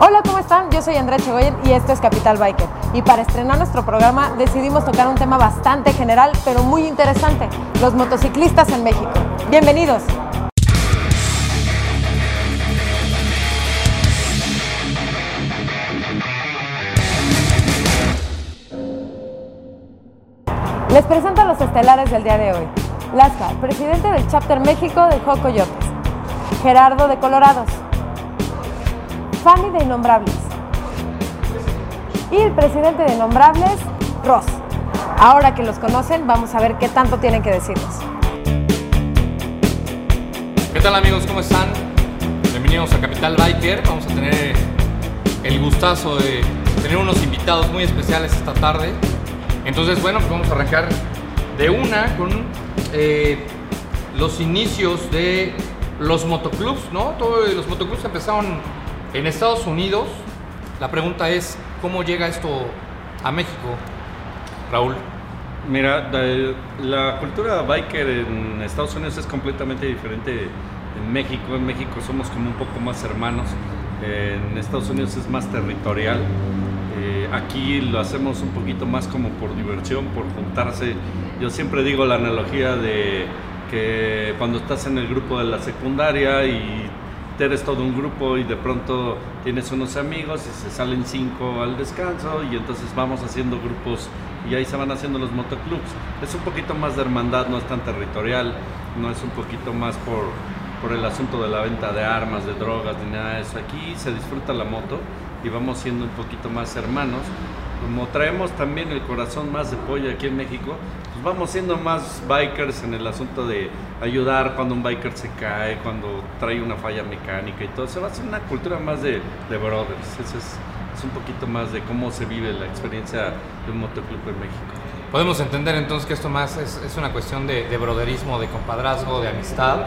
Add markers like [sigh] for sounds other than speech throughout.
Hola, ¿cómo están? Yo soy Andrea Chegoyen y esto es Capital Biker. Y para estrenar nuestro programa decidimos tocar un tema bastante general, pero muy interesante, los motociclistas en México. Bienvenidos. Les presento a los estelares del día de hoy. Lasca, presidente del Chapter México de Joco Coyotes. Gerardo de Colorados. Fanny de Innombrables. Y el presidente de Innombrables, Ross. Ahora que los conocen, vamos a ver qué tanto tienen que decirnos. ¿Qué tal amigos? ¿Cómo están? Bienvenidos a Capital Biker. Vamos a tener el gustazo de tener unos invitados muy especiales esta tarde. Entonces, bueno, pues vamos a arrancar de una con eh, los inicios de los motoclubs, ¿no? Todos los motoclubs empezaron en Estados Unidos. La pregunta es, ¿cómo llega esto a México, Raúl? Mira, la, cultura biker en Estados Unidos es completamente diferente en México. En México somos como un poco más hermanos. En Estados Unidos es más territorial. Eh, aquí lo hacemos un poquito más como por diversión, por juntarse. Yo siempre digo la analogía de que cuando estás en el grupo de la secundaria y eres todo un grupo y de pronto tienes unos amigos y se salen cinco al descanso y entonces vamos haciendo grupos y ahí se van haciendo los motoclubs. Es un poquito más de hermandad, no es tan territorial, no es un poquito más por, por el asunto de la venta de armas, de drogas, ni nada de eso. Aquí se disfruta la moto y vamos siendo un poquito más hermanos. Como traemos también el corazón más de pollo aquí en México, vamos siendo más bikers en el asunto de ayudar cuando un biker se cae, cuando trae una falla mecánica y todo. Se va a hacer una cultura más de, de brothers. Eso es, es un poquito más de cómo se vive la experiencia de un motoclub en México. Podemos entender entonces que esto más es, es una cuestión de, de, broderismo, de compadrazgo, de amistad.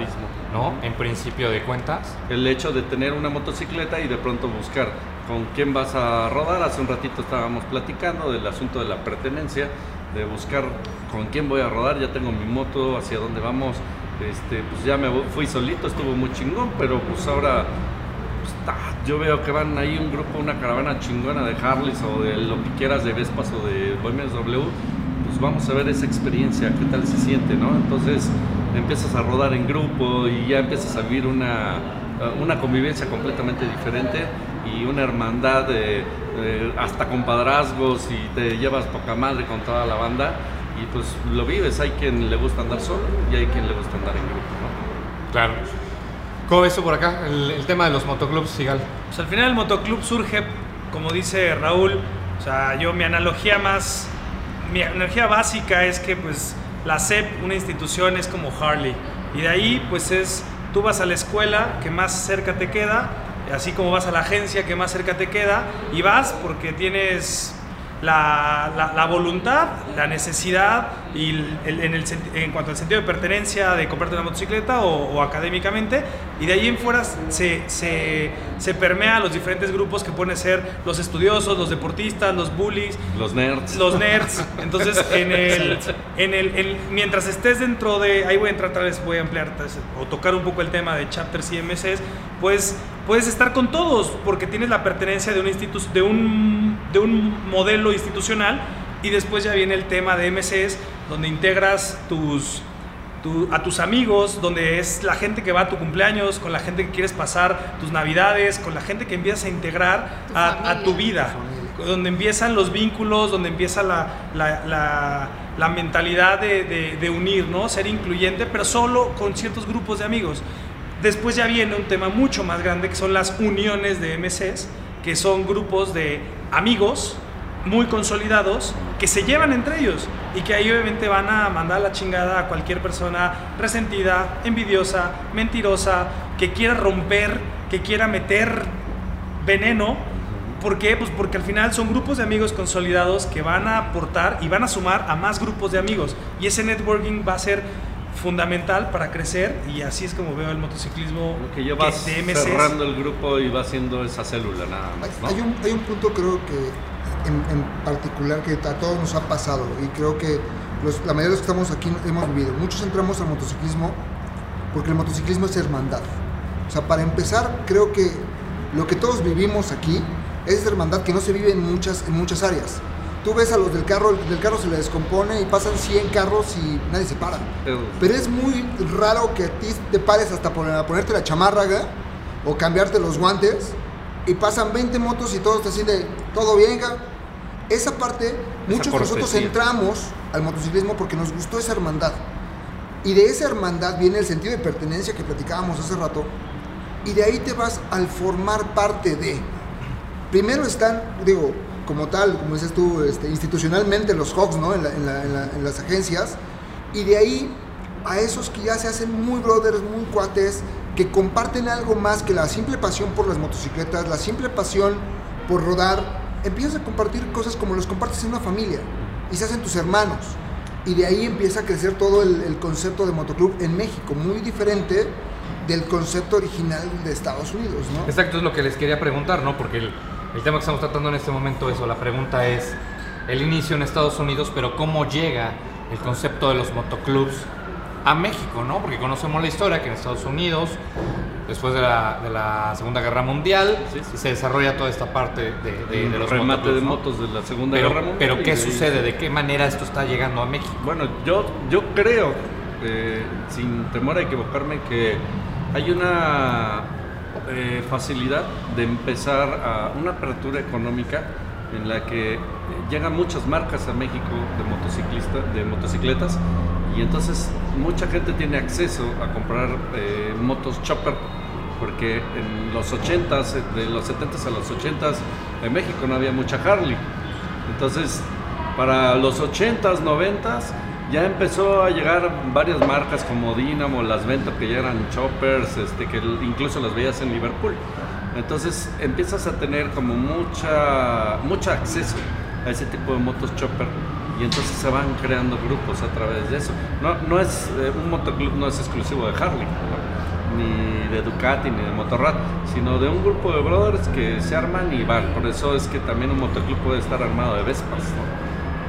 ¿no? En principio de cuentas. El hecho de tener una motocicleta y de pronto buscar con quién vas a rodar. Hace un ratito estábamos platicando del asunto de la pertenencia, de buscar con quién voy a rodar. Ya tengo mi moto, hacia dónde vamos. Este, pues ya me fui solito, estuvo muy chingón, pero pues ahora pues, ta, yo veo que van ahí un grupo, una caravana chingona de Harleys o de lo que quieras, de Vespas o de Bohemians W, pues vamos a ver esa experiencia, qué tal se siente, ¿no? Entonces empiezas a rodar en grupo y ya empiezas a vivir una, una convivencia completamente diferente y una hermandad de, de- hasta compadrazgos y te llevas poca madre con toda la banda y pues lo vives, hay quien le gusta andar solo y hay quien le gusta andar en grupo, ¿no? Claro. ¿Cómo ves tú por acá? El, el tema de los motoclubs, Sigal. Pues al final el motoclub surge, como dice Raúl, o sea, yo mi analogía más, mi analogía básica es que pues la SEP, una institución, es como Harley. Y de ahí pues es, tú vas a la escuela que más cerca te queda, así como vas a la agencia que más cerca te queda, y vas porque tienes la, la- la voluntad, la necesidad y el- el- en, el, en cuanto al sentido de pertenencia de comprarte una motocicleta o, o académicamente, y de ahí en fuera se, se, se permea a los diferentes grupos que pueden ser los estudiosos, los deportistas, los bullies, Los nerds. los nerds. Entonces, en [laughs] el, en el, en- mientras estés dentro de, ahí voy a entrar tal vez, voy a ampliar o tocar un poco el tema de chapters y MCs, pues puedes estar con todos porque tienes la pertenencia de un, institu- de un, de un modelo institucional y después ya viene el tema de MCs donde integras tus, tu- a tus amigos, donde es la gente que va a tu cumpleaños, con la gente que quieres pasar tus navidades, con la gente que empiezas a integrar a, a tu vida, donde empiezan los vínculos, donde empieza la, la- la- la mentalidad de, de- de unir, ¿no? Ser incluyente, pero solo con ciertos grupos de amigos. Después ya viene un tema mucho más grande que son las uniones de MCs, que son grupos de amigos muy consolidados que se llevan entre ellos y que ahí obviamente van a mandar la chingada a cualquier persona resentida, envidiosa, mentirosa, que quiera romper, que quiera meter veneno. ¿Por qué? Pues porque al final son grupos de amigos consolidados que van a aportar y van a sumar a más grupos de amigos. Y ese networking va a ser fundamental para crecer y así es como veo el motociclismo Lo que vas MCs. cerrando el grupo y va haciendo esa célula nada más, ¿no? Hay un, hay un punto creo que en, en particular que a todos nos ha pasado y creo que los- la mayoría de los que estamos aquí hemos vivido. Muchos entramos al motociclismo porque el motociclismo es hermandad. O sea, para empezar, creo que lo que todos vivimos aquí es hermandad que no se vive en muchas, en muchas áreas. Tú ves a los del carro, el del carro se le descompone y pasan 100 carros y nadie se para. Pero es muy raro que a ti te pares hasta poner, ponerte la chamarra o cambiarte los guantes y pasan 20 motos y todos así de todo bien. ga?". Esa parte, muchos de nosotros entramos al motociclismo porque nos gustó esa hermandad. Y de esa hermandad viene el sentido de pertenencia que platicábamos hace rato. Y de ahí te vas al formar parte de. Primero están, digo, como tal, como dices tú, este, institucionalmente los Hawks, ¿no? En, la- en la- en la- en las agencias. Y de ahí a esos que ya se hacen muy brothers, muy cuates, que comparten algo más que la simple pasión por las motocicletas, la simple pasión por rodar. Empiezas a compartir cosas como los compartes en una familia y se hacen tus hermanos. Y de ahí empieza a crecer todo el, el concepto de motoclub en México, muy diferente del concepto original de Estados Unidos, ¿no? Exacto, es lo que les quería preguntar, ¿no? Porque el, el tema que estamos tratando en este momento, eso, la pregunta es el inicio en Estados Unidos, pero cómo llega el concepto de los motoclubs a México, ¿no? Porque conocemos la historia que en Estados Unidos, después de la, de la Segunda Guerra Mundial, Sí, sí. se desarrolla toda esta parte de, de- de los remate motoclubs, de ¿no? motos de la Segunda Pero, Guerra Mundial. pero ¿qué sucede? ¿De qué manera esto está llegando a México? Bueno, yo, yo creo, eh, sin temor a equivocarme, que hay una eh, facilidad de empezar a una apertura económica en la que eh, llegan muchas marcas a México de motociclista, de motocicletas y entonces mucha gente tiene acceso a comprar eh, motos chopper porque en los 80s, de los 70s a los 80s en México no había mucha Harley. Entonces, para los 80s, 90s, ya empezó a llegar varias marcas como Dynamo, las Vento, que ya eran choppers, este, que incluso las veías en Liverpool. Entonces empiezas a tener como mucha, mucho acceso a ese tipo de motos chopper y entonces se van creando grupos a través de eso. No, no es, eh, un motoclub no es exclusivo de Harley, ni de Ducati, ni de Motorrad, sino de un grupo de brothers que se arman y van. Por eso es que también un motoclub puede estar armado de Vespas.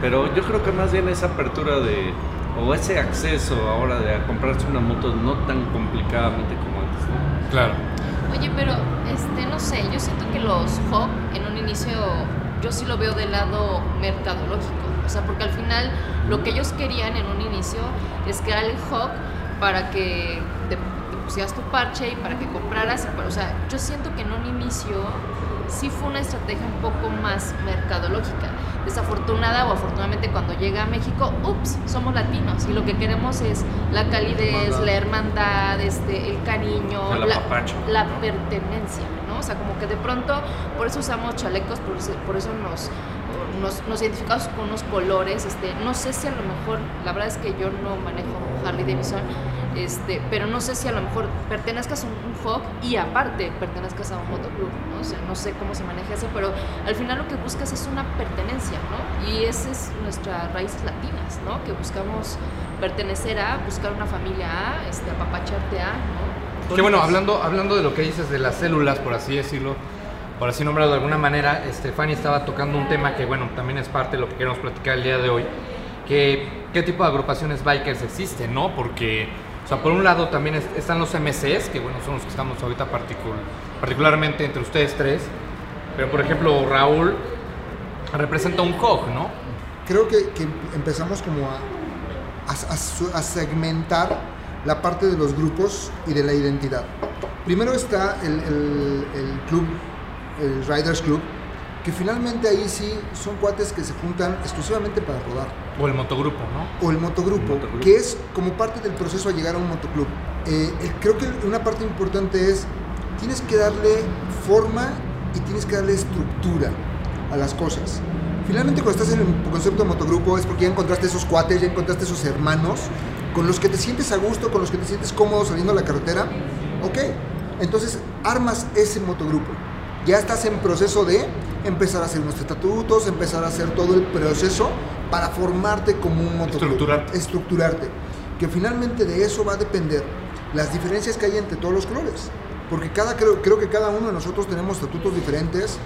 Pero yo creo que más bien esa apertura de, o ese acceso ahora de a comprarse una moto no tan complicadamente como antes. ¿no? Claro. Oye, pero este, no sé, yo siento que los Hawk en un inicio, yo sí lo veo del lado mercadológico. O sea, porque al final lo que ellos querían en un inicio es crear el Hawk para que te, te pusieras tu parche y para que compraras. y para- o sea, yo siento que en un inicio sí fue una estrategia un poco más mercadológica. Desafortunada o afortunadamente cuando llega a México, ups, somos latinos y lo que queremos es la calidez, la hermandad, este, el cariño, El la, apapacho, la ¿no? pertenencia, ¿no? O sea, como que de pronto, por eso usamos chalecos, por eso, por eso nos, nos, nos identificamos con unos colores, este, no sé si a lo mejor, la verdad es que yo no manejo Harley Davidson, este, pero no sé si a lo mejor pertenezcas a un, un y aparte pertenezcas a un motoclub, ¿no? O sea, no sé cómo se maneja eso, pero al final lo que buscas es una pertenencia, ¿no? Y esa es nuestras raíces latinas, ¿no? Que buscamos pertenecer a, buscar una familia a, este, apapacharte a, ¿no? Que bueno, hablando, hablando de lo que dices de las células, por así decirlo, por así nombrarlo de alguna manera, Fanny estaba tocando un tema que, bueno, también es parte de lo que queremos platicar el día de hoy, que qué tipo de agrupaciones bikers existen, ¿no? Porque, sea, por un lado también es- están los MCs, que, bueno, son los que estamos ahorita particul- particularmente entre ustedes tres, pero, por ejemplo, Raúl representa un Hawk, ¿no? creo que, que empezamos como a, a- a segmentar la parte de los grupos y de la identidad. Primero está el, el- el club, el Riders Club, que finalmente ahí sí son cuates que se juntan exclusivamente para rodar. O el motogrupo, ¿no? O el motogrupo, El motogrupo. que es como parte del proceso a llegar a un motoclub. Eh, creo que una parte importante es, tienes que darle forma y tienes que darle estructura a las cosas. Finalmente cuando estás en el concepto de motogrupo es porque ya encontraste esos cuates, ya encontraste esos hermanos con los que te sientes a gusto, con los que te sientes cómodo saliendo a la carretera. Ok, entonces armas ese motogrupo. Ya estás en proceso de empezar a hacer unos estatutos, empezar a hacer todo el proceso para formarte como un motoclub. Estructurarte. Estructurarte. Que finalmente de eso va a depender las diferencias que hay entre todos los colores. Porque cada, creo, creo que cada uno de nosotros tenemos estatutos diferentes.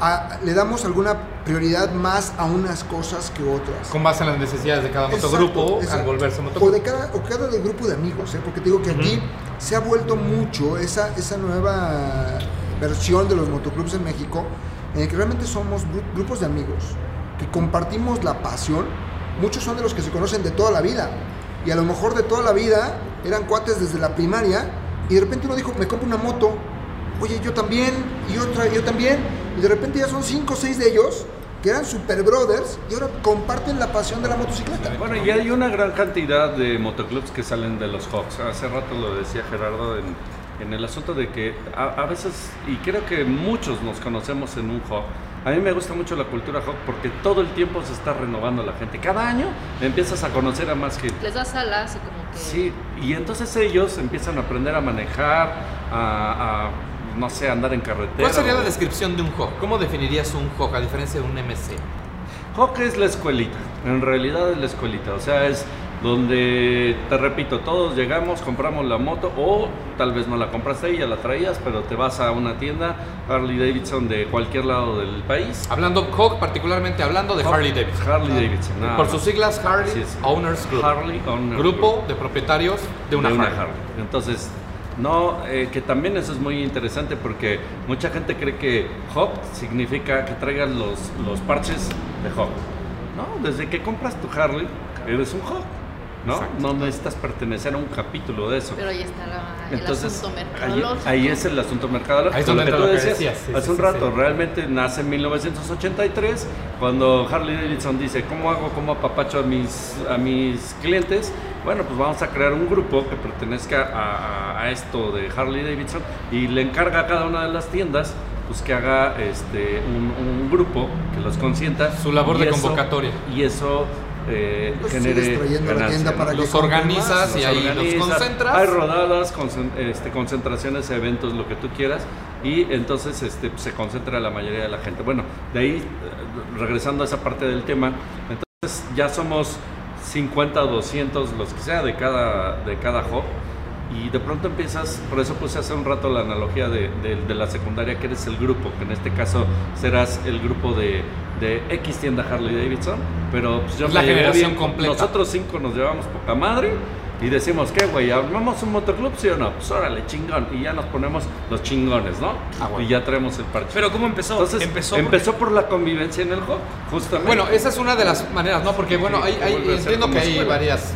A- le damos alguna prioridad más a unas cosas que otras. Con base en las necesidades de cada motogrupo Exacto, al volverse O motogrupo. de cada, o cada de grupo de amigos, ¿eh? porque te digo que aquí se ha vuelto mucho esa, esa nueva versión de los motoclubs en México, en el que realmente somos gru- grupos de amigos, que compartimos la pasión. Muchos son de los que se conocen de toda la vida, y a lo mejor de toda la vida eran cuates desde la primaria, y de repente uno dijo, me compro una moto, oye, yo también, y otra, yo también, y de repente ya son cinco o seis de ellos que eran super brothers y ahora comparten la pasión de la motocicleta. Bueno, y hay una gran cantidad de motoclubs que salen de los Hawks. Hace rato lo decía Gerardo en, en el asunto de que a, a veces, y creo que muchos nos conocemos en un Hawk, a mí me gusta mucho la cultura Hawk porque todo el tiempo se está renovando la gente. Cada año empiezas a conocer a más gente. Les das alas y como que... Sí, y entonces ellos empiezan a aprender a manejar, a, a, no sé, andar en carretera. ¿Cuál sería la o- descripción de un hawk? ¿Cómo definirías un hawk a diferencia de un MC? Hawk es la escuelita, en realidad es la escuelita, o sea, es donde, te repito, todos llegamos, compramos la moto o tal vez no la compraste ahí, ya la traías, pero te vas a una tienda Harley Davidson de cualquier lado del país. Hablando hawk, particularmente hablando de Harley Davidson. Harley Davidson, nada Por sus siglas, Harley. Owners Group. Harley Owners Grupo Group. de propietarios de una, Harley. Entonces, no, eh, que también eso es muy interesante porque mucha gente cree que Hawk significa que traigas los, los parches de Hawk. No, desde que compras tu Harley, eres un Hawk. ¿No? Exacto. No necesitas pertenecer a un capítulo de eso. Pero ahí está la- el Entonces, asunto ahí, mercadológico. ahí es el asunto mercadológico. Ahí es donde lo que tú lo que decías decías, sí, hace sí, un sí, rato, sí. realmente nace en 1983, cuando Harley Davidson dice, ¿cómo hago, cómo apapacho a mis, a mis clientes? Bueno, pues vamos a crear un grupo que pertenezca a, a- a esto de Harley Davidson y le encarga a cada una de las tiendas pues que haga este un, un grupo que los consienta Su labor y de eso- convocatoria. y eso eh, Los genere Los organizas y ahí los concentras. Hay rodadas, este, concentraciones, eventos, lo que tú quieras, y entonces este, se concentra la mayoría de la gente. Bueno, de ahí, eh, regresando a esa parte del tema, entonces ya somos 50 o 200, los que sea, de cada, de cada hub. Y de pronto empiezas, por eso puse hace un rato la analogía de, de- de la secundaria, que eres el grupo, que en este caso serás el grupo de, de X tienda Harley Davidson, pero pues yo la me generación bien, completa. Nosotros cinco nos llevamos poca madre y decimos, ¿qué güey? ¿Armamos un motoclub, sí o no? Pues órale, chingón. Y ya nos ponemos los chingones, ¿no? Ah, bueno. Y ya traemos el parche. Pero ¿cómo empezó? Entonces, empezó, empezó, por la convivencia en el juego, justamente. Bueno, esa es una de las maneras, ¿no? Porque, bueno, hay, entiendo que hay escuela. varias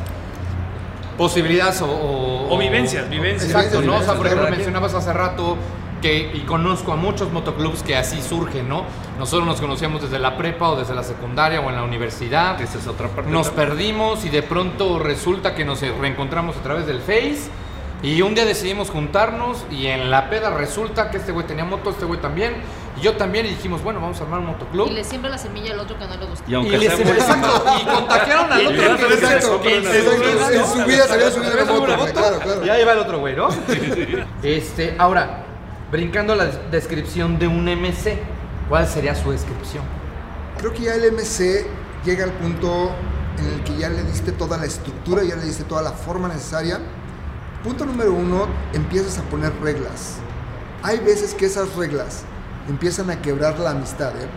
posibilidades o... O, O vivencias, vivencias. Exacto, ¿no? O sea, por ejemplo, mencionabas hace rato que, y conozco a muchos motoclubs que así surgen, ¿no? Nosotros nos conocíamos desde la prepa o desde la secundaria o en la universidad. esa es otra parte. Nos también. perdimos y de pronto resulta que nos reencontramos a través del Face. Y un día decidimos juntarnos y en la peda resulta que este güey tenía moto, este güey también. Y yo también y dijimos, bueno, vamos a armar un motoclub. Y le siembra la semilla al otro que no le gusta. Y aunque Y les- sea muy- exacto, y contagiaron al [laughs] Y otro que decía, exacto, que en exacto, su vida, en ¿no? su vida se había subido una moto, claro, claro. Y ahí va el otro güey, ¿no? [laughs] Este, ahora, brincando a la des- descripción de un MC, ¿cuál sería su descripción? Creo que ya el MC llega al punto en el que ya le diste toda la estructura, ya le diste toda la forma necesaria. Punto número uno, empiezas a poner reglas. Hay veces que esas reglas empiezan a quebrar la amistad. ¿eh?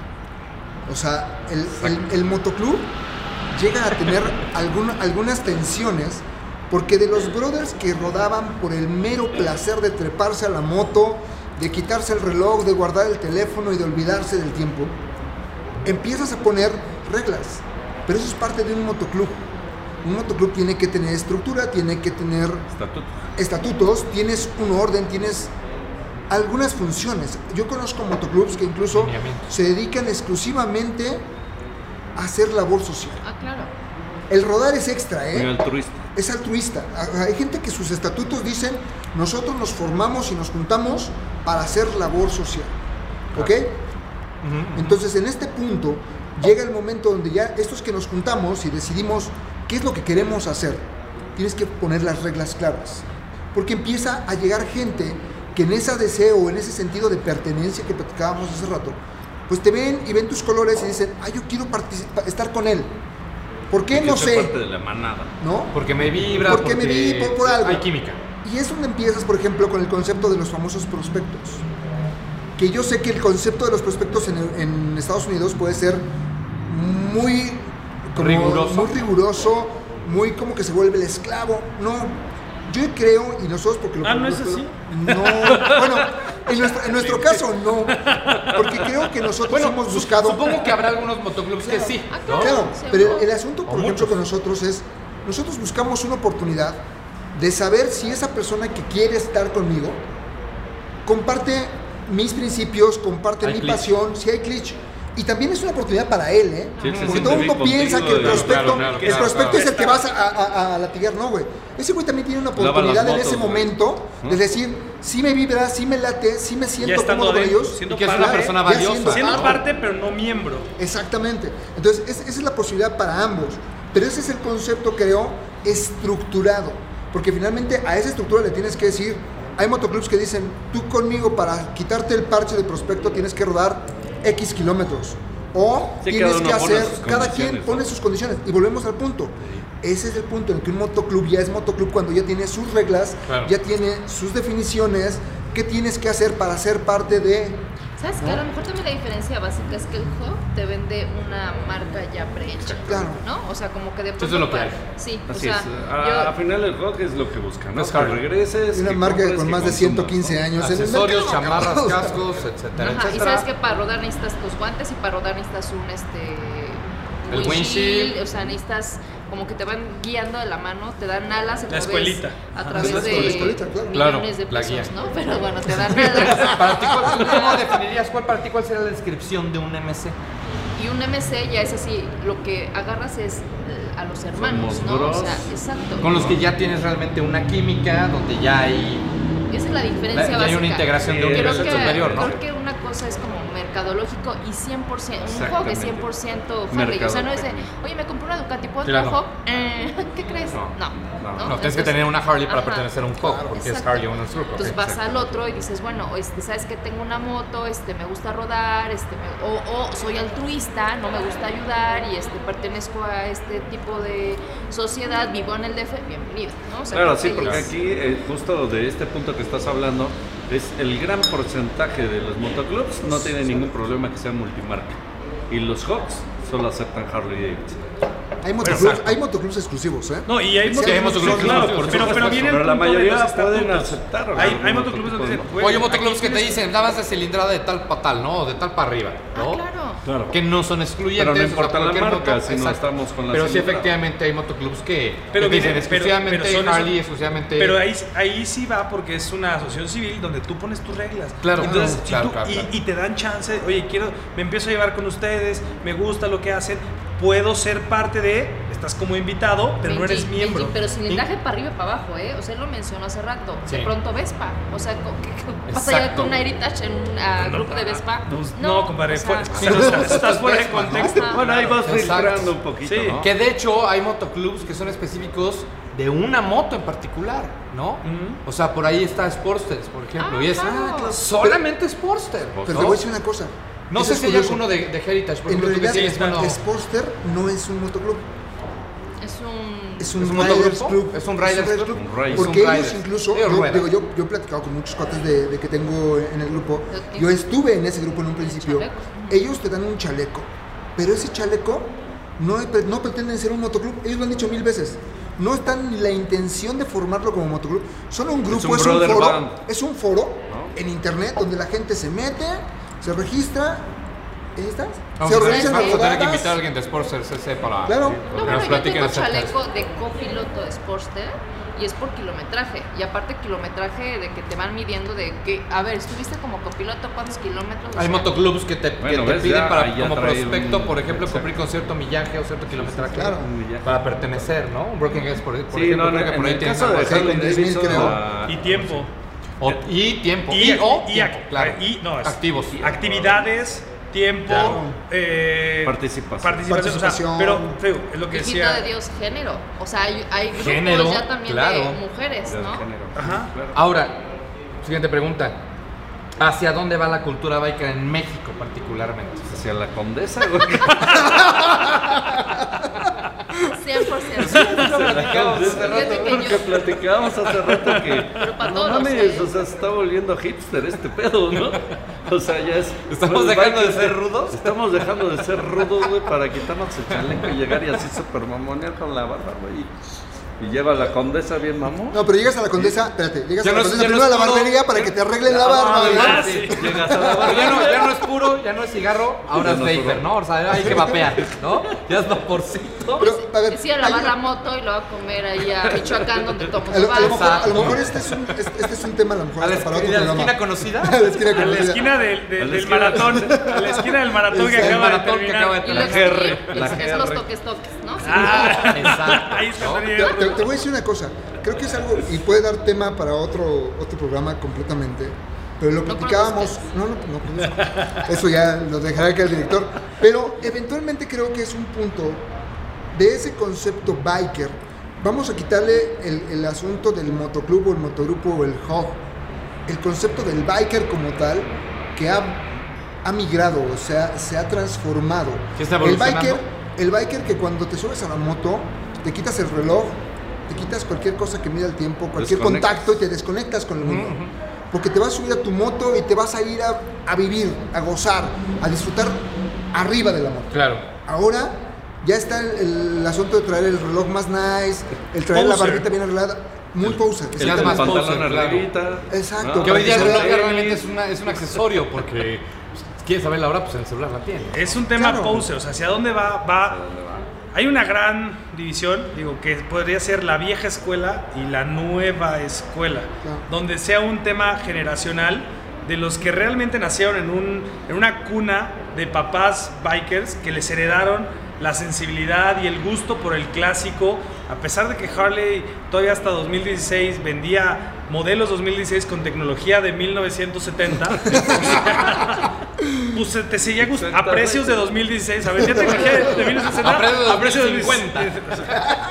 O sea, el, el- el motoclub llega a tener [laughs] algún- algunas tensiones porque de los brothers que rodaban por el mero placer de treparse a la moto, de quitarse el reloj, de guardar el teléfono y de olvidarse del tiempo, empiezas a poner reglas. Pero eso es parte de un motoclub. Un motoclub tiene que tener estructura, tiene que tener Estatuto. estatutos, tienes un orden, tienes algunas funciones. Yo conozco motoclubs que incluso se dedican exclusivamente a hacer labor social. Ah, claro. El rodar es extra, Muy ¿eh? altruista. Es altruista. Hay gente que sus estatutos dicen, nosotros nos formamos y nos juntamos para hacer labor social. ¿Ok? Entonces, en este punto, llega el momento donde ya estos que nos juntamos y decidimos qué es lo que queremos hacer, tienes que poner las reglas claras. Porque empieza a llegar gente que en ese deseo, en ese sentido de pertenencia que platicábamos hace rato, pues te ven y ven tus colores y dicen, ah, yo quiero estar con él. ¿Por qué? No sé. parte de la manada. ¿No? Porque me vibra, Porque me vi por, por algo. hay química. Y es donde empiezas, por ejemplo, con el concepto de los famosos prospectos. Que yo sé que el concepto de los prospectos en, en Estados Unidos puede ser muy como- Riguroso. muy riguroso, muy como que se vuelve el esclavo. No, yo creo, y nosotros porque lo Ah, ¿no es así? No, bueno, En nuestro, en nuestro caso, no. Porque creo que nosotros hemos buscado. Supongo que habrá algunos motoclubs que sí, Ah, ¿no? Claro, pero el asunto, por O ejemplo, muchos. con nosotros es, nosotros buscamos una oportunidad de saber si esa persona que quiere estar conmigo comparte mis principios, comparte Hay mi pasión, si hay glitch. Y también es una oportunidad para él, ¿eh? Sí, Porque todo el mundo piensa que el prospecto, claro, claro, el prospecto claro. es el que vas a, a- a latigar, no, güey. Ese güey también tiene una oportunidad en motos, ese güey. momento de ¿No? decir, sí me vibra, sí me late, sí me siento cómodo con ellos. Y que es una persona valiosa. siendo- siendo parte, pero no miembro. Exactamente. Entonces, es- esa es la posibilidad para ambos. Pero ese es el concepto, creo, estructurado. Porque finalmente a esa estructura le tienes que decir, hay motoclubs que dicen, tú conmigo para quitarte el parche de prospecto tienes que rodar X kilómetros. O Sí, tienes que hacer, cada quien pone ¿no? sus condiciones. Y volvemos al punto. Ese es el punto en que un motoclub ya es motoclub cuando ya tiene sus reglas, Claro. ya tiene sus definiciones, qué tienes que hacer para ser parte de... ¿Sabes qué? A lo mejor también la diferencia básica es que el Hawk te vende una marca ya prehecha. Claro. ¿no? O sea, como que de Eso pronto. es lo que hay. Sí, Así o sea, es. A, yo- a final el rock es lo que buscan, ¿no? Es Que regreses. Una que marca compres, con más de consumas, 115 ¿no? años el Accesorios, chamarras, cascos, etcétera, Ajá, y etcétera. sabes que para rodar necesitas tus guantes y para rodar necesitas un este El windshield. o sea, necesitas como que te van guiando de la mano, te dan alas a La través, escuelita. a través La de escuelita, claro. Claro, millones de la pesos, guía. ¿no? Pero bueno, te dan [laughs] alas. Para ti, ¿cuál- ¿cómo definirías cuál para ti cuál sería la descripción de un MC? Y un MC ya es así, lo que agarras es eh, a los hermanos, Somos ¿no? O bros. sea, exacto. Con los que ya tienes realmente una química, donde ya hay, Esa es la diferencia ya hay básica. una integración de un nivel superior, ¿no? creo que una cosa es como mercadológico y 100%, un juego es 100% Harley. O sea, no es de, oye, me compré una Ducati, ¿puedo Claro. un juego? Eh, [laughs] ¿Qué crees? No, No. no. No, tienes que tener una Harley para ajá. pertenecer a un Hawk, porque es Exacto. Harley Owner's Group. ok. Entonces vas al otro y dices, bueno, este, sabes que tengo una moto, este, me gusta rodar, este, me- o, o soy altruista, no me gusta ayudar y este, pertenezco a este tipo de sociedad, vivo en el DF, bienvenido, ¿no? O sea, Claro, sí, que porque es- aquí, eh, justo de este punto que estás hablando, es el gran porcentaje de los motoclubs no tienen ningún problema que sean multimarca. Y los Hawks solo aceptan Harley Davidson. Hay motoclubs, hay motoclubs exclusivos, ¿eh? No, y hay Sí, hay motoclubs claro, exclusivos, pero, pero viene Pero la mayoría pueden aceptar Hay, hay motoclubs de dicen, Oye, motoclubs aquí que te dicen, dabas de cilindrada de tal para tal, ¿no? O de tal para arriba, ¿no? Ah, claro. Claro. Que no son excluyentes. Pero no o sea, importa la marca, sino exacto. estamos con la Pero sí, efectivamente, hay motoclubs que, Pero que dicen viene- pero- exclusivamente pero Harley, exclusivamente... Pero ahí, ahí sí va porque es una asociación civil donde tú pones tus reglas. Claro, Entonces, si claro, tú- claro, y, claro. y te dan chance, oye, quiero, me empiezo a llevar con ustedes, me gusta lo que hacen, puedo ser parte de, estás como invitado, pero no eres miembro. Benji, pero cilindraje para arriba y para abajo, ¿eh? O sea, él lo mencionó hace rato. Sí. De pronto Vespa. O sea, co- ¿qué, [laughs] qué pasa ya Exacto. con un Heritage en un ah, grupo de Vespa? No, compadre, o sea, fue- no estás, [laughs] estás fuera de ¿no? contexto. Bueno, ahí vas filtrando un poquito, Sí. ¿no? Que de hecho hay motoclubs que son específicos de una moto en particular, ¿no? O sea, por ahí está Sportsters, por ejemplo, Ah, y es claro. solamente Sportster. Pero ¿no? te voy a decir una cosa. No Eso sé es si hay alguno de, de Heritage, por En ejemplo, tú realidad, sigues, bueno, Sportster no es un motoclub. Es un. Es un, ¿Es un Riders? Club. ¿Es un Riders Club? Un Riders. Porque Es un ellos Riders. incluso, Ellos yo, digo, yo, yo he platicado con muchos cuates de, de que tengo en el grupo. Yo estuve en ese grupo en un principio. Chaleco. Ellos te dan un chaleco, pero ese chaleco no, no pretenden ser un motoclub. Ellos lo han dicho mil veces. No están ni la intención de formarlo como motoclub. Son un grupo, un es un, brother foro, band. es un foro ¿No? en internet donde la gente se mete, se registra. ¿Ahí estás? Vamos, se organizan vamos a tener que invitar a alguien de Sportsters ese para Claro. No, que bueno, nos yo platiquen de chaleco de copiloto de Sportster y es por kilometraje. Y aparte kilometraje de que te van midiendo de que, a ver, estuviste como copiloto, ¿cuántos kilómetros? O Hay sea, motoclubs que te, que piden ya- para, como prospecto, un- por ejemplo, exacto. cumplir con cierto millaje o cierto kilometraje claro. Un para pertenecer, ¿no? Un Broken Heads, por, por Sí, ejemplo, no, creo que por ahí el tienen caso de Y tiempo. O- y tiempo. Y, o y tiempo, ac- claro. y- no, es- Activos. Actividades, tiempo, Claro. eh, Participación. participación, o sea, pero feo, es lo que Hijito decía. de Dios, género. O sea, hay, hay grupos Género, ya también claro. de mujeres, ¿no? género. Ajá. Claro. Ahora, siguiente pregunta. ¿Hacia dónde va la cultura biker en México particularmente? Hacia la condesa. [laughs] 100%. platicamos hace Fíjate que Porque platicábamos hace rato que. Pero para no todos, mames, o sea, se está volviendo hipster este pedo, ¿no? O sea, ya es. ¿Estamos dejando de ser rudos? Estamos dejando de ser rudos, güey, para quitarnos el chaleco y llegar y así super mamonear con la barba, güey. Y lleva a la condesa bien mamón. No, pero llegas a la condesa, espérate, llegas Ya a la no es- condesa ya no primero a la puro- barbería para que te arreglen la Ah, barba. ¿verdad? ¿verdad? Sí. Llegas a la Pero ya no, barbería. ya no es puro, ya no es cigarro, ahora Ya es vapor. ¿no? O sea, hay que [laughs] vapear, ¿no? Ya es vaporcito. Pero, a ver, ir a lavar la moto y lo va a comer ahí a Michoacán donde todo A lo, a lo mejor, a lo mejor este, es un, este, este es un tema a lo mejor A la, para otro la esquina conocida. [laughs] A la esquina A la conocida. esquina del, del- la del maratón. [laughs] A la esquina del maratón que acaba de maratón que terminar. acaba de Y La los GR, la es, los toques toques, ¿no? Ah, Exacto. ahí está. Te, te- voy a decir una cosa, creo que es algo, y puede dar tema para otro, otro programa completamente, pero lo No platicábamos, no, no, no conozco. eso ya lo dejará que el director, pero eventualmente creo que es un punto de ese concepto biker, vamos a quitarle el, el asunto del motoclub o el motogrupo o el hub, el concepto del biker como tal, que ha, ha migrado, o sea, se ha transformado. Está el biker, el biker que cuando te subes a la moto, te quitas el reloj, quitas cualquier cosa que mida el tiempo, cualquier contacto y te desconectas con el mundo. Porque te vas a subir a tu moto y te vas a ir a, a vivir, a gozar, a disfrutar arriba de la moto. Claro. Ahora ya está el, el asunto de traer el reloj más nice, el traer la Poser. barbita bien arreglada. Muy poser. Ya El es más pantalón poser, arribita. Exacto. ¿no? Que hoy día el reloj realmente es, una, es un accesorio porque pues, quieres saber la hora, pues en el celular la tiene. Es un tema Claro. pose, o sea, hacia dónde va, va. Hay una gran división, digo, que podría ser la vieja escuela y la nueva escuela, Claro. donde sea un tema generacional de los que realmente nacieron en, un, en una cuna de papás bikers que les heredaron la sensibilidad y el gusto por el clásico, a pesar de que Harley todavía hasta 2016 vendía modelos 2016 con tecnología de 1970, [laughs] [laughs] pues te seguía gust- a precios de 2016, a vendía tecnología de, de 1960 A precios de a precios de 2050.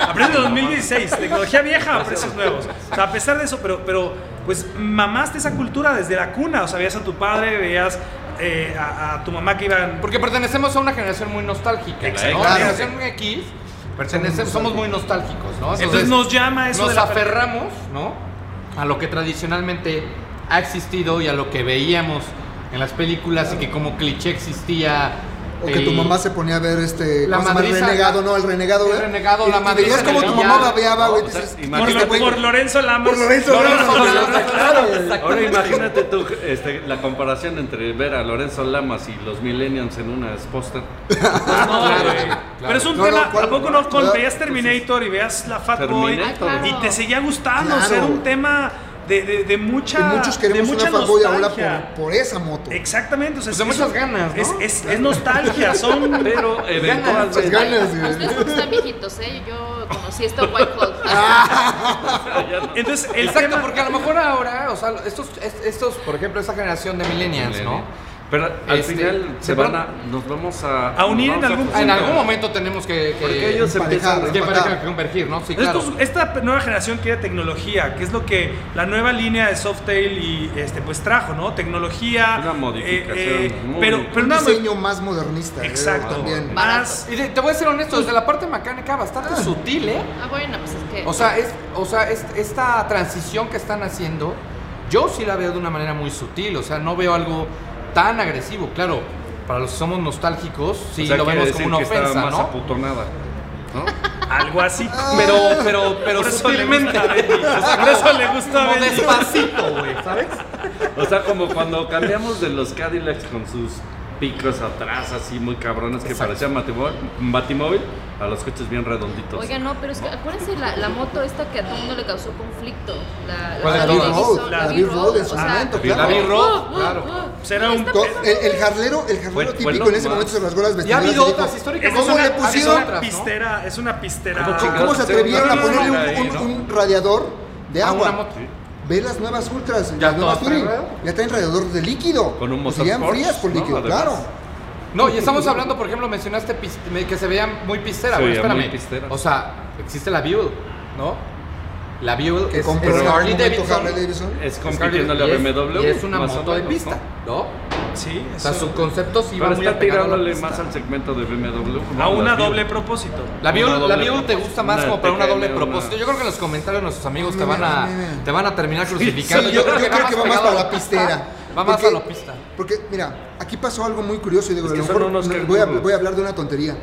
a precios de 2016, tecnología vieja a precios nuevos. O sea, a pesar de eso, pero, pero pues mamaste esa cultura desde la cuna. O sea, veías a tu padre, veías eh, a, a tu mamá que iban. Porque pertenecemos a una generación muy nostálgica. Exacto. La generación X, pertenecemos, somos muy nostálgicos, ¿no? Entonces nos llama eso nos de la aferramos, ¿no? A lo que tradicionalmente ha existido y a lo que veíamos en las películas y que como cliché existía. O que tu mamá se ponía a ver este. La ¿cómo se llama? El madriza- renegado, ¿no? El renegado, El ¿eh? renegado, Y- la y madriza veías en como tu mamá babeaba, güey. O sea, Por, imagínate, "Este güey- por Lorenzo Lamas. Por Lorenzo Lorenzo Lamas, Lamas. claro, güey. Ahora imagínate tú este, la comparación entre ver a Lorenzo Lamas y los Millennials en una póster. No, Claro, güey. claro. Pero es un No, tema, no. ¿a poco no con, ¿Verdad? veías Terminator y veas la Fat Boy y claro. te seguía gustando? O sea, Claro. era un tema de, de, de mucha. Y muchos queremos de mucha una fanboy ahora nostalgia. por, por esa moto. Exactamente, o sea, Pues de es- muchas ganas, ¿no? Es, es, es nostalgia, son. [laughs] Pero Muchas eventualmente. ganas, güey. Ustedes porque están viejitos, ¿eh? Yo conocí esto White [laughs] Cloud. Entonces, el Exacto, tema. porque a lo mejor ahora, o sea, estos, est- estos, por ejemplo, esta generación de millennials, ¿no? Pero al Este, final se van a, nos vamos a, A unir en algún. En algún momento tenemos que, que Porque ellos empiezan que convergir, ¿no? Sí, claro. Estos- esta nueva generación quiere tecnología, que es lo que la nueva línea de Softail y este pues trajo, ¿no? Tecnología. Una modificación eh, muy- pero, pero un diseño más modernista. eh, Exacto. También. Más. Y de- te voy a ser honesto, desde la parte mecánica bastante sutil, ¿eh? Ah, bueno, pues es que. O sea, es, o sea es- esta transición que están haciendo, yo sí la veo de una manera muy sutil, o sea, no veo algo tan agresivo. Claro, para los que somos nostálgicos, sí O sea, lo vemos como una ofensa, más ¿no? aputonada. ¿no? [laughs] algo así. Pero, pero, pero Por eso le sutilmente. gusta. O sea, Por eso le gusta a Como Benny. despacito, güey, ¿sabes? O sea, como cuando cambiamos de los Cadillacs con sus picos atrás, así muy cabrones que Exacto. parecían batimóvil, batimóvil, a los coches bien redonditos. Oiga, no, pero es que acuérdense la, la moto esta que a todo el mundo le causó conflicto. La, ¿Cuál de la La la Big Road en su momento, La claro. B-Road, claro. Era un. El, el jarlero, el jarlero típico en ese momento se rasgó las Ya ha vestiduras. habido otras es ¿Cómo le pusieron? pistera, es una pistera. ¿Cómo ¿Cómo chingados se atrevieron a ponerle un, radiador de agua? Ve las nuevas ultras, Ya las nuevas Touring. Ya traen radiador de líquido. Con un Pues serían motor frías por Porsche, líquido, claro. No, y estamos hablando, por ejemplo, mencionaste que se veía muy pistera. Veía muy espérame. pistera. O sea, existe la Buell, ¿no? La Que es, compró es algún Harley Davidson. Es Es y es- BMW. Y es una moto de pista, ¿no? ¿no? Sí, O sea, su concepto sí va muy a tirándole más al segmento de BMW. A una doble propósito. La Una la te gusta más Una como para una doble propósito. Yo creo que en los comentarios nuestros amigos te van a, te van a terminar crucificando. Sí, yo, yo creo que va más para a la pistera. Va más Porque- a la pista. Porque, mira, aquí pasó algo muy curioso y digo, Es a que lo son mejor no- voy, a, voy a hablar de una tontería.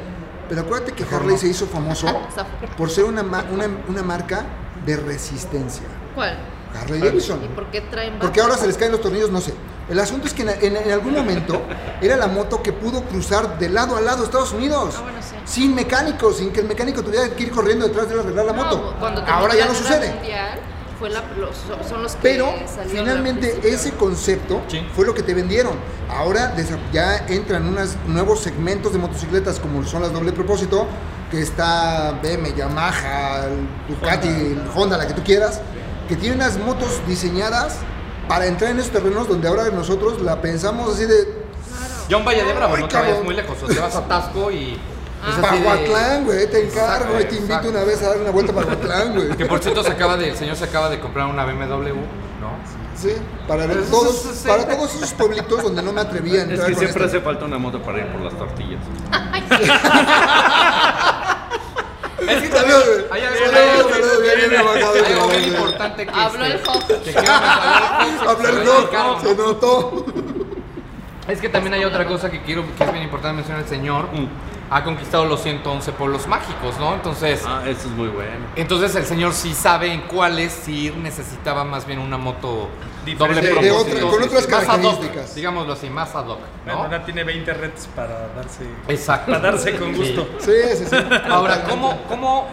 Pero acuérdate que Harley se hizo famoso Zafo. por ser una, una, una marca de resistencia. ¿Cuál? Harley Davidson. ¿Y por qué traen Porque ahora se les caen los tornillos, no sé. El asunto es que en, en- en algún momento [laughs] era la moto que pudo cruzar de lado a lado Estados Unidos. Ah, bueno, sí. Sin mecánico, sin que el mecánico tuviera que ir corriendo detrás de él a arreglar la No, moto. cuando Ahora ya no sucede. mundial, fue la- los- son- los que Pero finalmente ese concepto Sí. fue lo que te vendieron. Ahora ya entran unos nuevos segmentos de motocicletas como son las doble propósito, que está BM, Yamaha, Ducati, Honda. la que tú quieras, que tienen unas motos diseñadas para entrar en esos terrenos donde ahora nosotros la pensamos así de Ya un Valle de Bravo, Ay, no te vayas muy lejos. O te vas a Tasco y. [laughs] Ah. güey, te encargo, Exacto, y te invito exacto. una vez a dar una vuelta a Pahuatlán, güey. Que por cierto se acaba de, el señor se acaba de comprar una BMW, ¿no? Sí, para, eso todos, es- para todos esos pueblitos donde no me atrevía a Es que siempre este. hace falta una moto para ir por las tortillas. [laughs] Es que también- güey. hay algo- bien, güey. importante que Habló este, el mencionar. Habló el dedicaron, se ¿no? notó. Es que también hay otra cosa que quiero que es bien importante mencionar el señor. Ha conquistado los 111 pueblos mágicos, ¿no? Entonces, Ah, eso es muy bueno. entonces el señor sí sabe en cuáles sí necesitaba más bien una moto Diferente. doble De- de propósito. otra- con otras Más ad hoc, características. digámoslo así, más ad hoc, Bueno, ¿no? ahora tiene 20 retos para darse, Exacto. para darse con gusto. Sí, sí, sí. [laughs] Ahora, ¿cómo, cómo,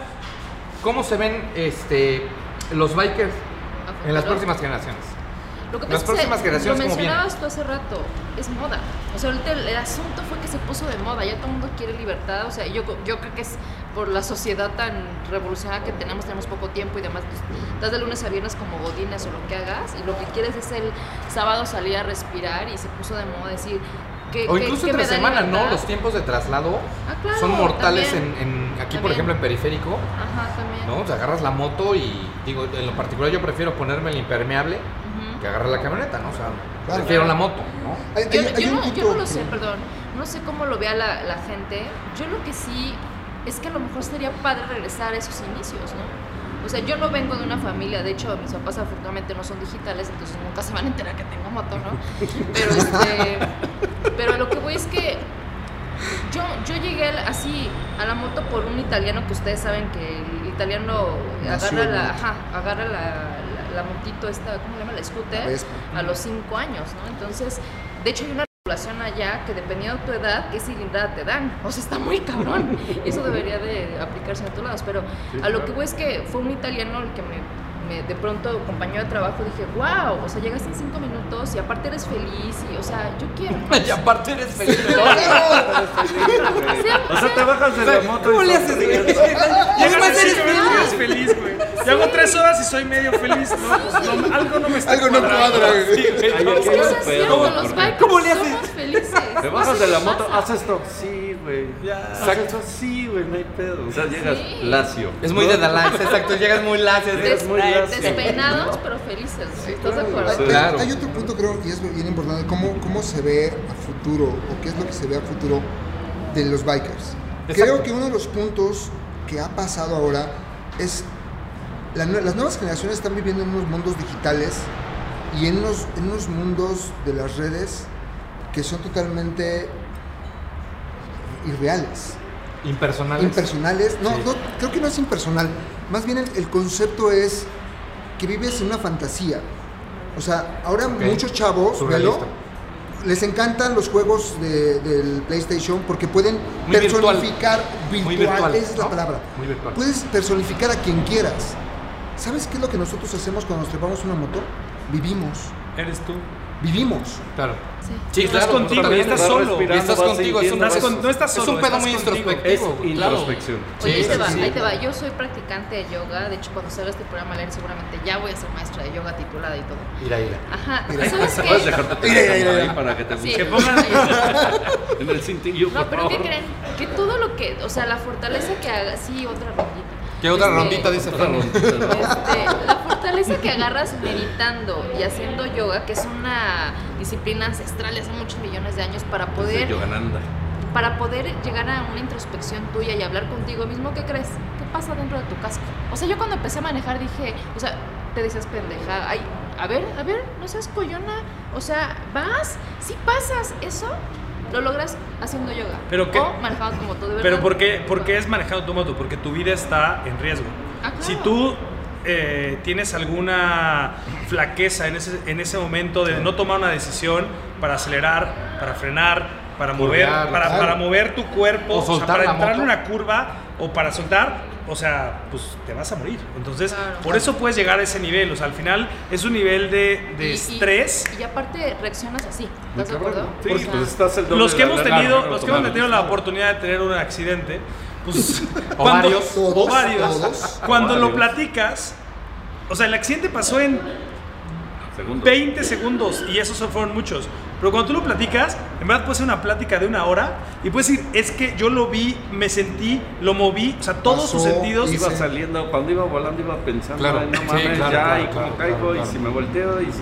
¿cómo se ven este, los bikers en las próximas generaciones? Lo que Las pasa es que generaciones, lo mencionabas tú hace rato, es moda. O sea, ahorita el, el asunto fue que se puso de moda, ya todo el mundo quiere libertad. O sea, yo, yo creo que es por la sociedad tan revolucionada que tenemos, tenemos poco tiempo y demás. Pues, estás de lunes a viernes como godines o lo que hagas y lo que quieres es el sábado salir a respirar y se puso de moda decir que... O incluso que entre semana, ¿no? Los tiempos de traslado Ah, claro, son mortales en, aquí, por ejemplo, en periférico. Ajá, también. ¿no? O sea, agarras la moto y digo, en lo particular yo prefiero ponerme el impermeable. Que agarrar la camioneta, ¿no? O sea, Claro. prefiero la moto, ¿no? Hay, Yo, hay- no- hay yo no, yo punto no lo sé, perdón. No sé cómo lo vea la, la gente. Yo lo que sí es que a lo mejor sería padre regresar a esos inicios, ¿no? O sea, yo no vengo de una familia, de hecho mis papás afortunadamente no son digitales, entonces nunca se van a enterar que tengo moto, ¿no? Pero este, pero lo que voy es que yo, yo llegué así a la moto por un italiano que ustedes saben que el italiano agarra la, agarra la, la, motito esta, ¿cómo se llama? La scooter La a los 5 años, ¿no? Entonces, de hecho hay una regulación allá que dependiendo de tu edad, qué cilindrada te dan. O sea, está muy cabrón. [laughs] Eso debería de aplicarse en todos lados. Pero a lo que voy es que fue un italiano el que me, me- de pronto compañero de trabajo, dije, wow, o sea, llegaste en 5 minutos y aparte eres feliz y, o sea, yo quiero. [laughs] más". Y aparte eres feliz. [laughs] O sea, te bajas de la moto ¿Cómo y le haces? Llegas a eres cinco minutos y eres feliz, güey. Yo hago tres horas y soy medio feliz. No, no, algo no me está Algo no cuadra, güey. Es que eso es pedo, cierto, los bikers ¿Cómo le haces? somos felices. Te bajas de la moto, haz esto. Sí, güey. Ya. Haz esto, sí, güey, no hay pedo. O sea, llegas Sí. lacio. Es muy de Dalai, exacto, llegas muy lacio. Des- muy lacio. despeinados pero felices. güey. ¿Estás de acuerdo? Sí. Claro. hay otro punto creo y es bien importante, cómo, cómo se ve a futuro o qué es lo que se ve a futuro de los bikers. Exacto. Creo que uno de los puntos que ha pasado ahora es la las nuevas generaciones están viviendo en unos mundos digitales y en unos, en unos mundos de las redes que son totalmente irreales. Impersonales. Impersonales. No, Sí. no, creo que no es impersonal. Más bien el, el concepto es que vives en una fantasía. O sea, ahora Ok. muchos chavos, velo, les encantan los juegos de- del PlayStation porque pueden Muy virtual. personificar virtual, Muy virtual, esa es la ¿no? palabra. Muy virtual. Puedes personificar a quien quieras. ¿Sabes qué es lo que nosotros hacemos cuando nos trepamos una moto? Vivimos. Eres tú. Vivimos. Claro. Sí. Sí, Estás claro, contigo, totalmente. estás solo. estás contigo, es un, Estás es- con- no estás es solo, un pedo muy contigo. introspectivo. Es claro. introspección. Oye, ahí te va, ahí te va. Yo soy practicante de yoga. De hecho, cuando salga este programa, Leer, seguramente ya voy a ser maestra de yoga titulada y todo. Ira, ira. Ajá. Mira. ¿Sabes Puedes qué? dejarte Mira, mira, mira, ahí mira. para que te Sí. Que pongan [laughs] en el cintillo, No, por pero ¿qué creen? Que todo lo que, o sea, la fortaleza que haga, sí, otra rondita. ¿Qué otra Este, rondita dice rondita. Este, la fortaleza que agarras meditando y haciendo yoga, que es una disciplina ancestral hace muchos millones de años, para poder, Yogananda. para poder llegar a una introspección tuya y hablar contigo mismo, ¿qué crees? ¿Qué pasa dentro de tu casco? O sea, yo cuando empecé a manejar dije, o sea, te dices pendeja, ay, a ver, a ver, no seas coyona, o sea, vas, sí pasas, eso lo logras haciendo yoga Pero qué- o manejando tu moto de verdad. Pero ¿por qué, por qué es manejando tu moto? Porque tu vida está en riesgo. Ah, claro. Si tú eh, tienes alguna flaqueza en ese, en ese momento de no tomar una decisión para acelerar, para frenar, para mover, Curvear, para, claro. para mover tu cuerpo, O o sea, soltar para entrar en una curva o para soltar, o sea, pues te vas a morir. Entonces, Claro. por eso puedes llegar a ese nivel. O sea, al final es un nivel de, de Y- y- estrés. Y, aparte reaccionas así. ¿Estás de acuerdo? Sí, O sea, pues estás el doble Los que de hemos tenido, los que hemos tenido la oportunidad de tener un accidente, pues [laughs] [laughs] O varios. o Todos, varios, todos. cuando lo platicas, o sea, el accidente pasó en Segundo. 20 segundos y esos fueron muchos. Pero cuando tú lo platicas, en verdad puede ser una plática de una hora y puedes decir, es que yo lo vi, me sentí, lo moví, o sea, todos sus Pasó, sentidos. Iba Sí. saliendo, cuando iba volando iba pensando, Claro, "Ay, no sí, mames, claro, ya, claro, y cómo claro, caigo, claro, y claro. si me volteo, y si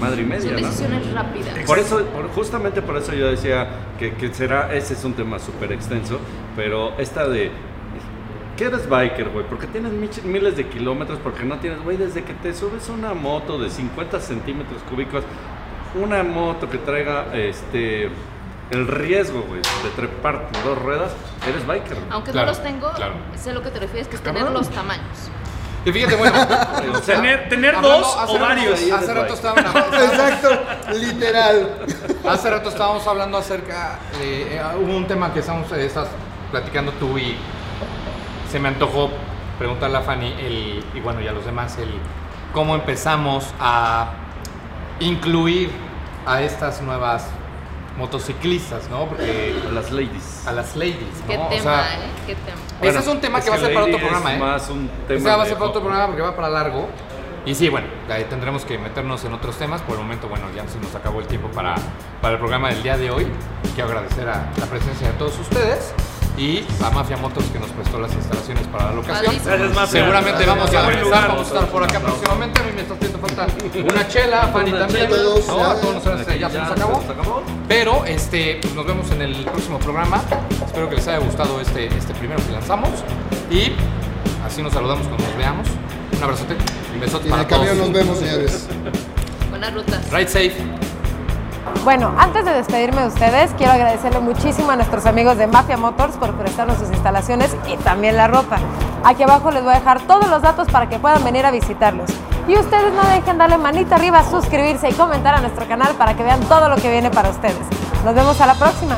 madre y media, Son ¿no? decisiones rápidas. Por eso, por- justamente por eso yo decía que, que será, ese es un tema súper extenso, pero esta de, ¿qué eres biker, güey? Porque tienes miles de kilómetros, porque no tienes, güey, desde que te subes a una moto de 50 centímetros cúbicos, una moto que traiga, este, el riesgo, güey, de trepar dos ruedas, eres biker. güey. Aunque Claro, no los tengo, claro. sé lo que te refieres, que es tener los tamaños. Y fíjate, bueno. [laughs] o sea, Tener- tener hablando- dos hace o varios. Hace rato hablando- [laughs] Exacto, literal. Hace rato estábamos hablando acerca, eh, eh, hubo un tema que estamos, eh, estás platicando tú y se me antojó preguntarle a Fanny el, y bueno, y a los demás, el cómo empezamos a incluir a estas nuevas motociclistas, ¿no? Porque A las ladies. a las ladies, ¿no? Qué O tema, sea, ¿eh? Qué tema. ese es un tema que va a ser para otro programa, es ¿eh? más un tema Ese va a ser para otro programa porque va para largo. Y sí, bueno, ahí tendremos que meternos en otros temas. Por el momento, bueno, ya se nos acabó el tiempo para, para el programa del día de hoy. Quiero agradecer a la presencia de todos ustedes y a Mafia Motos que nos prestó las instalaciones para la locación. Padrísimo. Gracias, Mafia. Seguramente vamos a regresar, vamos a estar por acá próximamente. A mí me está haciendo falta una chela, a Fanny también. todos, ¿no? ya, A todos nosotros ya se nos acabó. Pero este, pues, nos vemos en el próximo programa. Espero que les haya gustado este, este primero que lanzamos. Y así nos saludamos cuando nos veamos. Un abrazote. Un besote Y en para el camión todos. nos vemos, señores. Buenas rutas. Ride safe. Bueno, antes de despedirme de ustedes, quiero agradecerle muchísimo a nuestros amigos de Mafia Motors por prestarnos sus instalaciones y también la ropa. Aquí abajo les voy a dejar todos los datos para que puedan venir a visitarlos. Y ustedes no dejen darle manita arriba, suscribirse y comentar a nuestro canal para que vean todo lo que viene para ustedes. Nos vemos a la próxima.